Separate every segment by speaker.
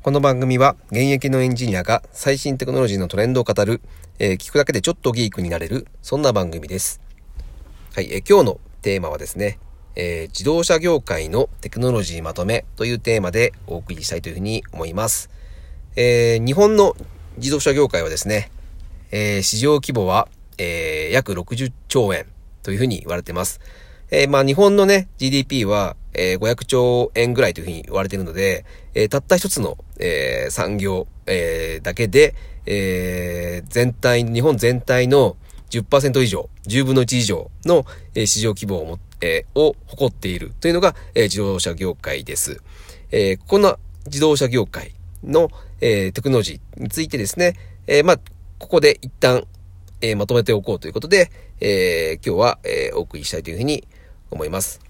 Speaker 1: この番組は現役のエンジニアが最新テクノロジーのトレンドを語る、えー聞くだけでちょっとギークになれる、そんな番組です。はい、えー今日のテーマはですね、えー自動車業界のテクノロジーまとめというテーマでお送りしたいというふうに思います。え日本の自動車業界はですね、え市場規模は、え約60兆円というふうに言われています。えーまあ日本のね、GDP は、えー500兆円ぐらいというふうに言われているので、えーたった一つの、えー産業、えーだけで、えー全体、日本全体の10%以上、10分の1以上の、えー市場規模をも、えーを誇っているというのが、えー自動車業界です。えーこんな自動車業界の、えーテクノロジーについてですね、えーまあ、ここで一旦、えーまとめておこうということで、えー今日は、えーお送りしたいというふうに思います。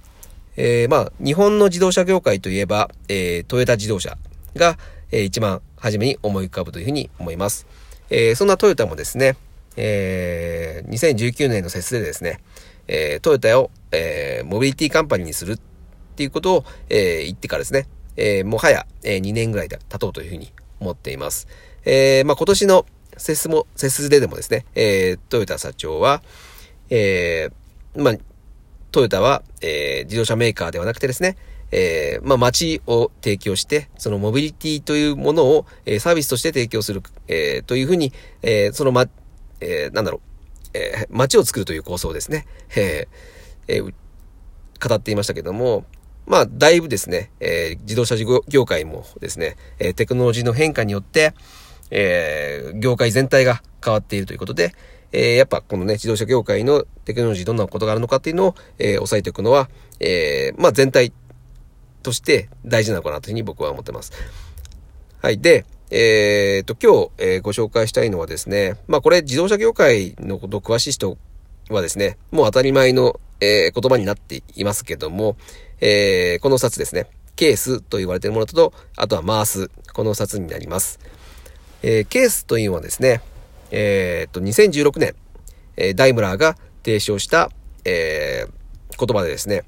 Speaker 1: えーまあ、日本の自動車業界といえば、えートヨタ自動車が、えー一番初めに思い浮かぶというふうに思います。えーそんなトヨタもですね、えー2019年の節でですね、えートヨタを、えーモビリティカンパニーにするっていうことを、えー言ってからですね、えーもはや、えー2年ぐらいで経とうというふうに思っています。えーまあ、今年のセスも、セスででもですね、えートヨタ社長は、えーまあ、トヨタは、えー自動車メーカーではなくてですね、えーまあ、街を提供して、そのモビリティというものを、えーサービスとして提供する、えーというふうに、えそのま、えなんだろう、えー街を作るという構想ですね、ええ語っていましたけども、まあ、だいぶですね、え自動車業界もですね、えテクノロジーの変化によって、え業界全体が変わっているということで、えーやっぱこのね、自動車業界のテクノロジーどんなことがあるのかっていうのを、えー押さえておくのは、えーまあ全体として大事なのかなというふうに僕は思ってます。はい。で、えー、と、今日、えーご紹介したいのはですね、まあこれ自動車業界のこと詳しい人はですね、もう当たり前の、えー言葉になっていますけども、えーこの2つですね、ケースと言われているものと、あとはマース、この2つになります。えーケースというのはですね、えー、と、2016年、えーダイムラーが提唱した、えー言葉でですね、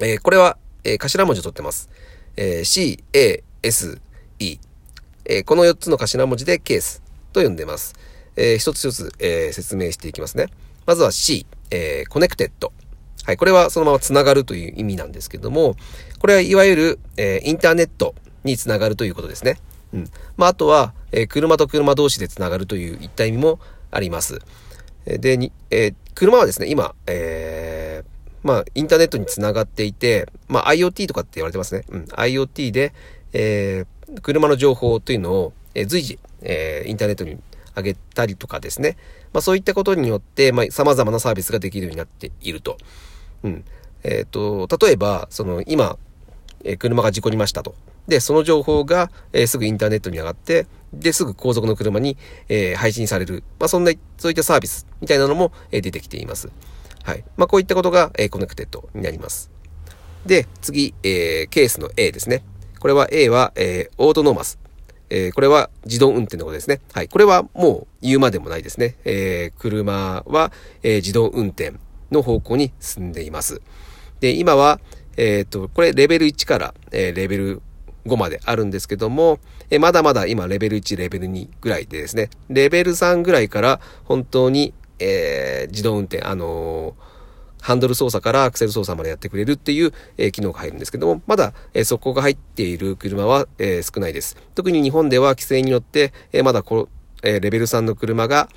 Speaker 1: えーこれは、えー頭文字を取ってます。えー C, A, S, E。えーこの4つの頭文字でケースと呼んでます。えー一つ一つ、えー説明していきますね。まずは C、えー Connected。はい、これはそのままつながるという意味なんですけども、これはいわゆる、えーインターネットにつながるということですね。うん。まあ、あとは、えー車と車同士でつながるといういった意味もあります。で、に、えー車はですね、今、えーまあ、インターネットにつながっていて、まあ、IoT とかって言われてますね。うん。IoT で、えー車の情報というのを、えー随時、えーインターネットに上げたりとかですね。まあ、そういったことによって、まあ、様々なサービスができるようになっていると。うん。えっ、と、例えば、その、今、え車が事故りましたと。で、その情報が、えすぐインターネットに上がって、で、すぐ後続の車に、え配信される。まあ、そんな、そういったサービスみたいなのも、え出てきています。はい。まあ、こういったことが、え Connected になります。で、次、えーケースの A ですね。これは A は、えー Autonomous。えーこれは自動運転のことですね。はい。これはもう言うまでもないですね。えー車は、えー自動運転の方向に進んでいます。で、今は、えっ、と、これレベル1から、えーレベル5まであるんですけども、えまだまだ今レベル1、レベル2ぐらいでですね、レベル3ぐらいから本当に、えー自動運転、あのーハンドル操作からアクセル操作までやってくれるっていう、えー機能が入るんですけども、まだ、えーそこが入っている車は、え少ないです。特に日本では規制によって、えまだこの、えレベル3の車が、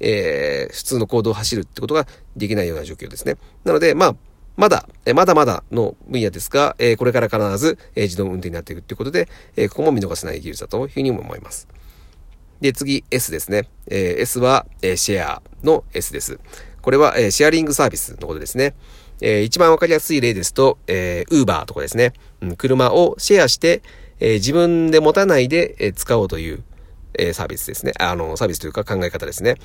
Speaker 1: え普通の行動を走るってことができないような状況ですね。なので、まあ、まだ、まだまだの分野ですが、これから必ず、自動運転になっていくということで、ここも見逃せない技術だというふうに思います。で、次、S ですね。S は、シェアの S です。これは、シェアリングサービスのことですね。一番わかりやすい例ですと、えー、Uber とかですね。車をシェアして、自分で持たないで、使おうという、サービスですね。あの、サービスというか考え方ですね。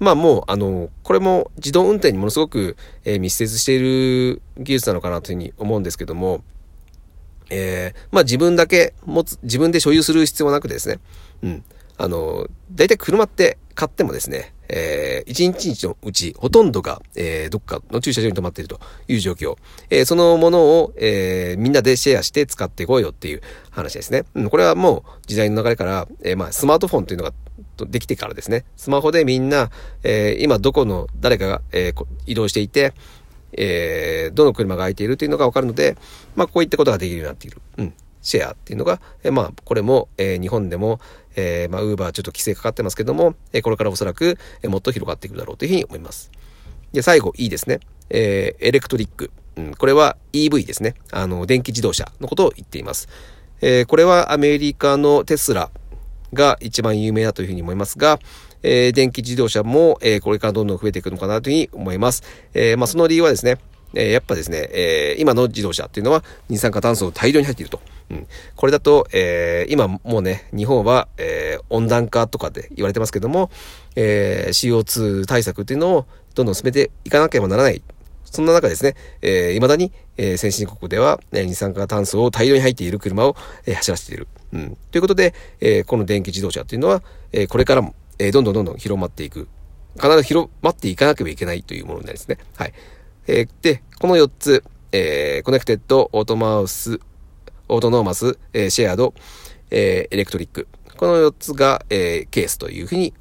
Speaker 1: まあもう、あの、これも自動運転にものすごく、えー密接している技術なのかなというふうに思うんですけども、えーまあ自分だけ持つ、自分で所有する必要はなくてですね、うん。あの、大体車って買ってもですね、えー、1日のうちほとんどが、えー、どっかの駐車場に止まっているという状況。えー、そのものを、えー、みんなでシェアして使っていこうよっていう話ですね。うん、これはもう時代の流れから、えー、まあ、スマートフォンというのができてからですね、スマホでみんな、えー、今どこの誰かが、えー、移動していて、えー、どの車が空いているというのがわかるので、まあ、こういったことができるようになっている。うん。シェアっていうのが、え、まあ、これも、え、日本でも、え、まあ、ウーバーちょっと規制かかってますけども、え、これからおそらく、え、もっと広がっていくだろうというふうに思います。で、最後、いいですね。えー、エレクトリック。うん、これは EV ですね。あの、電気自動車のことを言っています。えー、これはアメリカのテスラが一番有名だというふうに思いますが、えー、電気自動車も、えー、これからどんどん増えていくのかなというふうに思います。えー、まあ、その理由はですね、えー、やっぱですね、えー、今の自動車っていうのは二酸化炭素を大量に入っていると。うん。これだと、えー、今もうね、日本は、えー、温暖化とかで言われてますけども、えー、CO2 対策っていうのをどんどん進めていかなければならない。そんな中ですね、えー、未だに、えー、先進国では、えー、二酸化炭素を大量に吐いている車を、えー、走らせている。うん。ということで、えー、この電気自動車っていうのは、えー、これからも、えー、どんどんどんどん広まっていく。必ず広まっていかなければいけないというものになりますね。はい。えー、で、この4つ、えー、 Connected、オートマウス、 Autonomous、えー、 Shared、えー、エレクトリック。この4つが、えー、ケースというふうに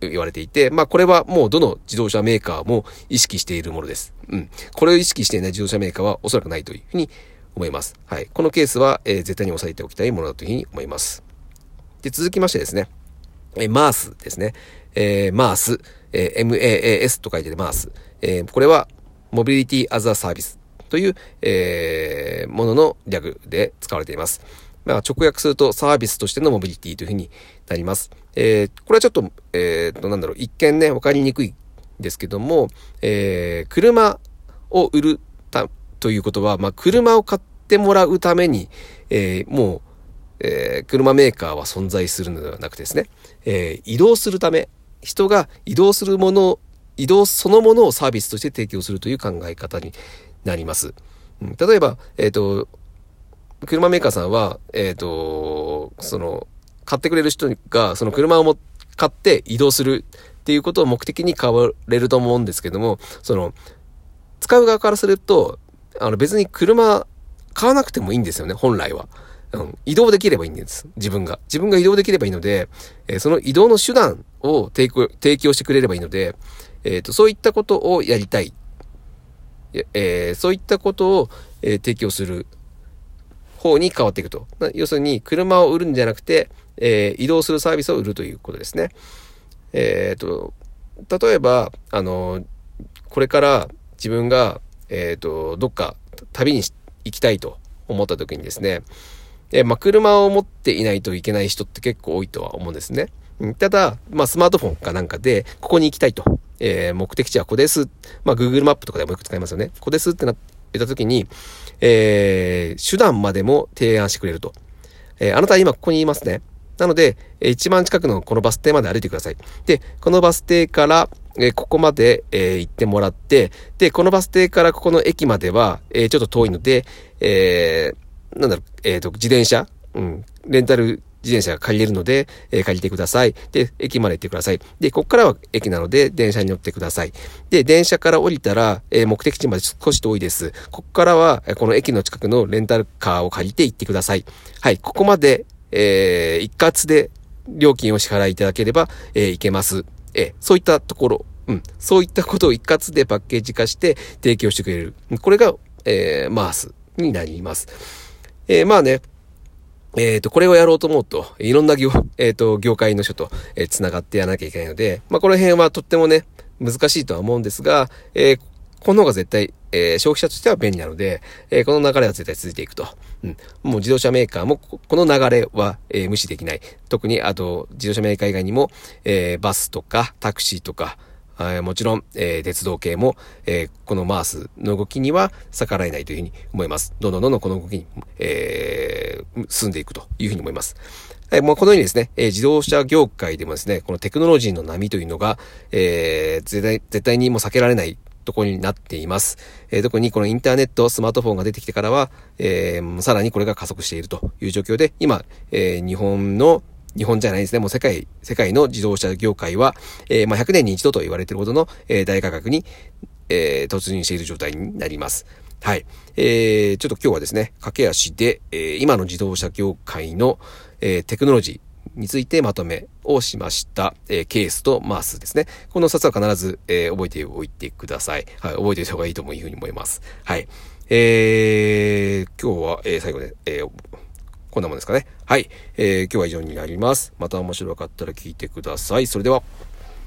Speaker 1: 言われていて、まあこれはもうどの自動車メーカーも意識しているものです。うん。これを意識していない自動車メーカーはおそらくないというふうに思います。はい。このケースは、えー、絶対に押さえておきたいものだというふうに思います。で、続きましてですね、えー、マースですね。えー、マース、えー、MAAS と書いてマース。えー、これは、モビリティアザーサービスという、えー、ものの略で使われています。まあ、直訳するとサービスとしてのモビリティというふうになります。えー、これはちょっと、えー、と、なんだろう、一見ね、わかりにくいですけども、えー、車を売るた、ということは、まあ、車を買ってもらうために、えー、もう、えー、車メーカーは存在するのではなくてですね、えー、移動するため、人が移動するもの、移動そのものをサービスとして提供するという考え方になります。うん、例えば、えっ、ー、と、車メーカーさんは、えっ、ー、と、その、買ってくれる人が、その車をも買って移動するっていうことを目的に買われると思うんですけども、その、使う側からすると、あの別に車買わなくてもいいんですよね、本来は。うん、移動できればいいんです。自分が。自分が移動できればいいので、えー、その移動の手段を提供してくれればいいので、えっ、ー、と、そういったことをやりたい。えー、そういったことを、えー、提供する方に変わっていくと。要するに、車を売るんじゃなくて、えー、移動するサービスを売るということですね。えっ、と、例えば、あの、これから自分が、えっ、と、どっか旅に行きたいと思った時にですね、えまあ、車を持っていないといけない人って結構多いとは思うんですね。ただ、まあ、スマートフォンかなんかで、ここに行きたいと。えー、目的地はここです。まあ、Google マップとかでもよく使いますよね。ここですってなった時に、えー、手段までも提案してくれると。えー、あなたは今ここにいますね。なので、一番近くのこのバス停まで歩いてください。で、このバス停から、えー、ここまで、えー、行ってもらって、で、このバス停からここの駅までは、えー、ちょっと遠いので、えー、なんだろう、えっ、と、自転車？うん、レンタル自転車が借りれるので、えー、借りてください。で、駅まで行ってください。で、こっからは駅なので、電車に乗ってください。で、電車から降りたら、えー、目的地まで少し遠いです。こっからは、この駅の近くのレンタルカーを借りて行ってください。はい、ここまで、えー、一括で料金を支払いいただければ、えー、行けます。え、そういったところ、うん、そういったことを一括でパッケージ化して提供してくれる。これが、えー、マースになります。え、まあね、えっ、ー、と、これをやろうと思うと、いろんな業、えっ、ー、と、業界の人と、えー、繋がってやらなきゃいけないので、まあ、この辺はとってもね、難しいとは思うんですが、えー、この方が絶対、えー、消費者としては便利なので、えー、この流れは絶対続いていくと。うん。もう自動車メーカーも、この流れは、えー、無視できない。特に、あと、自動車メーカー以外にも、えー、バスとか、タクシーとか、もちろん、えー、鉄道系も、えー、このマースの動きには逆らえないというふうに思います。どんどんどんどんこの動きに、えー、進んでいくというふうに思います。はい、もうこのようにですね、えー、自動車業界でもですね、このテクノロジーの波というのが、えー、絶対、絶対にもう避けられないところになっています。えー、特にこのインターネット、スマートフォンが出てきてからは、えー、さらにこれが加速しているという状況で、今、えー、日本の日本じゃないですね。もう世界、世界の自動車業界は、えー、まあ、100年に一度と言われているほどの、えー、大価格に、えー、突入している状態になります。はい。えー、ちょっと今日はですね、駆け足で、えー、今の自動車業界の、えー、テクノロジーについてまとめをしました、えー、ケースとマースですね。この2つは必ず、えー、覚えておいてください。はい。覚えておいた方がいいというふうに思います。はい。えー、今日は、えー、最後で、えー、こんなもんですかね。はい。えー、今日は以上になります。また面白かったら聞いてください。それでは。